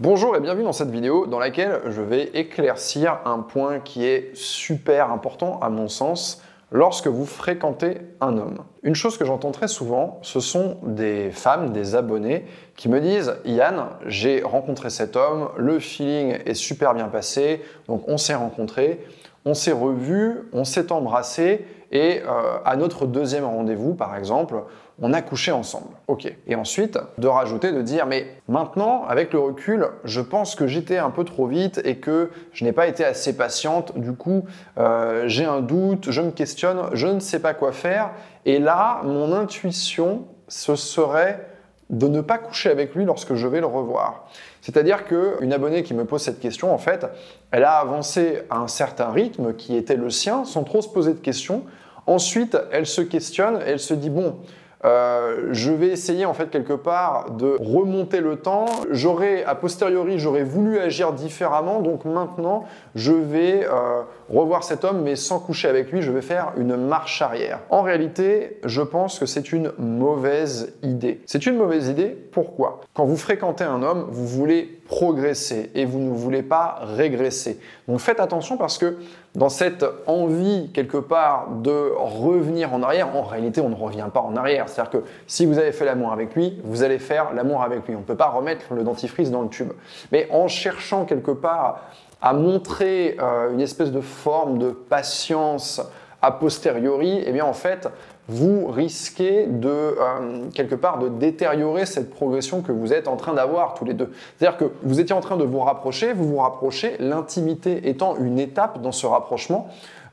Bonjour et bienvenue dans cette vidéo dans laquelle je vais éclaircir un point qui est super important à mon sens lorsque vous fréquentez un homme. Une chose que j'entends très souvent, ce sont des femmes, des abonnés qui me disent Yann, j'ai rencontré cet homme, le feeling est super bien passé, donc on s'est rencontrés, on s'est revus, on s'est embrassé et euh, à notre deuxième rendez-vous, par exemple, on a couché ensemble. Ok. Et ensuite, de rajouter, de dire, mais maintenant, avec le recul, je pense que j'étais un peu trop vite et que je n'ai pas été assez patiente. Du coup, euh, j'ai un doute, je me questionne, je ne sais pas quoi faire. Et là, mon intuition, ce serait de ne pas coucher avec lui lorsque je vais le revoir. C'est-à-dire qu'une abonnée qui me pose cette question, en fait, elle a avancé à un certain rythme qui était le sien, sans trop se poser de questions. Ensuite, elle se questionne, elle se dit, bon, euh, je vais essayer en fait quelque part de remonter le temps. J'aurais, a posteriori, j'aurais voulu agir différemment, donc maintenant je vais euh, revoir cet homme, mais sans coucher avec lui, je vais faire une marche arrière. En réalité, je pense que c'est une mauvaise idée. C'est une mauvaise idée, pourquoi? Quand vous fréquentez un homme, vous voulez progresser et vous ne voulez pas régresser. Donc faites attention parce que dans cette envie quelque part de revenir en arrière, en réalité on ne revient pas en arrière. C'est-à-dire que si vous avez fait l'amour avec lui, vous allez faire l'amour avec lui. On ne peut pas remettre le dentifrice dans le tube. Mais en cherchant quelque part à montrer euh, une espèce de forme de patience a posteriori, eh bien en fait, vous risquez de euh, quelque part de détériorer cette progression que vous êtes en train d'avoir tous les deux. C'est-à-dire que vous étiez en train de vous rapprocher, vous vous rapprochez, l'intimité étant une étape dans ce rapprochement.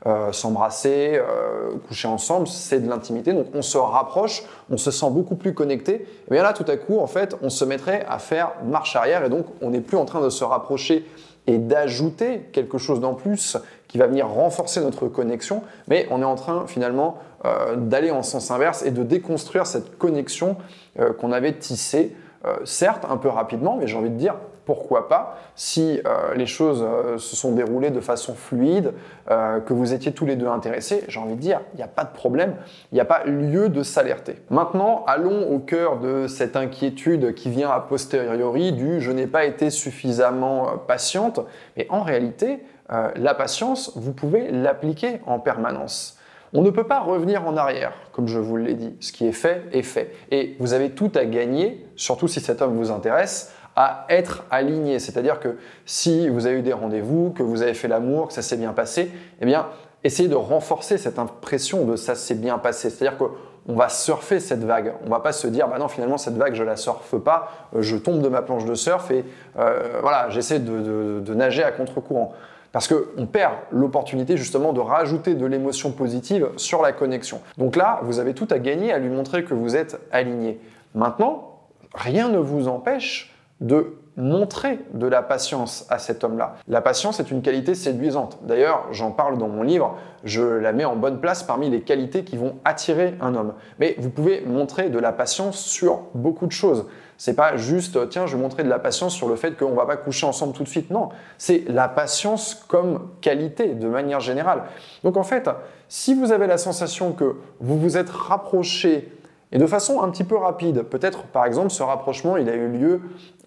Euh, s'embrasser, euh, coucher ensemble, c'est de l'intimité. Donc on se rapproche, on se sent beaucoup plus connecté. Et bien là, tout à coup, en fait, on se mettrait à faire marche arrière et donc on n'est plus en train de se rapprocher et d'ajouter quelque chose d'en plus qui va venir renforcer notre connexion, mais on est en train finalement euh, d'aller en sens inverse et de déconstruire cette connexion euh, qu'on avait tissée, euh, certes un peu rapidement, mais j'ai envie de dire pourquoi pas, si les choses se sont déroulées de façon fluide, que vous étiez tous les deux intéressés, j'ai envie de dire, il n'y a pas de problème, il n'y a pas lieu de s'alerter. Maintenant, allons au cœur de cette inquiétude qui vient a posteriori du je n'ai pas été suffisamment patiente, mais en réalité, la patience, vous pouvez l'appliquer en permanence. On ne peut pas revenir en arrière, comme je vous l'ai dit. Ce qui est fait est fait. Et vous avez tout à gagner, surtout si cet homme vous intéresse, à être aligné. C'est-à-dire que si vous avez eu des rendez-vous, que vous avez fait l'amour, que ça s'est bien passé, eh bien, essayez de renforcer cette impression de ça s'est bien passé. C'est-à-dire qu'on va surfer cette vague. On va pas se dire, bah non, finalement, cette vague, je la surfe pas, euh, je tombe de ma planche de surf et euh, voilà, j'essaie de nager à contre-courant. Parce qu'on perd l'opportunité justement de rajouter de l'émotion positive sur la connexion. Donc là, vous avez tout à gagner à lui montrer que vous êtes aligné. Maintenant, rien ne vous empêche de montrer de la patience à cet homme-là. La patience est une qualité séduisante. D'ailleurs, j'en parle dans mon livre, je la mets en bonne place parmi les qualités qui vont attirer un homme. Mais vous pouvez montrer de la patience sur beaucoup de choses. C'est pas juste, tiens, je vais montrer de la patience sur le fait qu'on va pas coucher ensemble tout de suite. Non, c'est la patience comme qualité de manière générale. Donc en fait, si vous avez la sensation que vous vous êtes rapproché et de façon un petit peu rapide. Peut-être, par exemple, ce rapprochement, il a eu lieu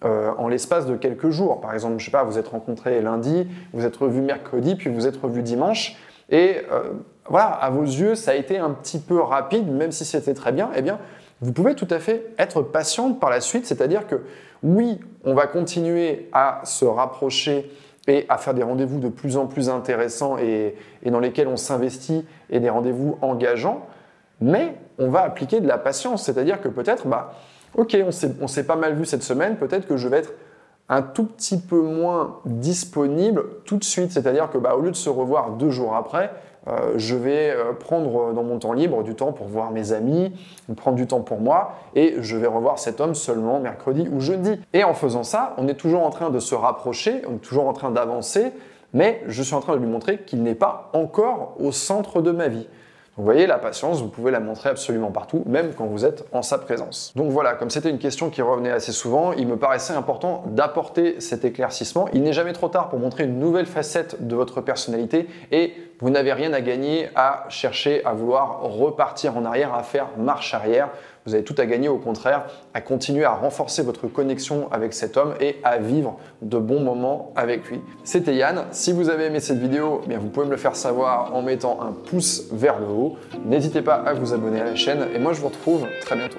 euh, en l'espace de quelques jours. Par exemple, je sais pas, vous êtes rencontrés lundi, vous êtes revus mercredi, puis vous êtes revus dimanche. Et euh, voilà, à vos yeux, ça a été un petit peu rapide, même si c'était très bien. Eh bien, vous pouvez tout à fait être patiente par la suite, c'est-à-dire que oui, on va continuer à se rapprocher et à faire des rendez-vous de plus en plus intéressants et dans lesquels on s'investit et des rendez-vous engageants mais on va appliquer de la patience, c'est-à-dire que peut-être, bah, ok, on s'est pas mal vu cette semaine, peut-être que je vais être un tout petit peu moins disponible tout de suite, c'est-à-dire que bah, au lieu de se revoir deux jours après, euh, je vais euh, prendre dans mon temps libre du temps pour voir mes amis, prendre du temps pour moi, et je vais revoir cet homme seulement mercredi ou jeudi. Et en faisant ça, on est toujours en train de se rapprocher, on est toujours en train d'avancer, mais je suis en train de lui montrer qu'il n'est pas encore au centre de ma vie. Vous voyez, la patience, vous pouvez la montrer absolument partout, même quand vous êtes en sa présence. Donc voilà, comme c'était une question qui revenait assez souvent, il me paraissait important d'apporter cet éclaircissement. Il n'est jamais trop tard pour montrer une nouvelle facette de votre personnalité et vous n'avez rien à gagner à chercher à vouloir repartir en arrière, à faire marche arrière. Vous avez tout à gagner au contraire à continuer à renforcer votre connexion avec cet homme et à vivre de bons moments avec lui. C'était Yann. Si vous avez aimé cette vidéo, eh bien vous pouvez me le faire savoir en mettant un pouce vers le haut. N'hésitez pas à vous abonner à la chaîne et moi je vous retrouve très bientôt.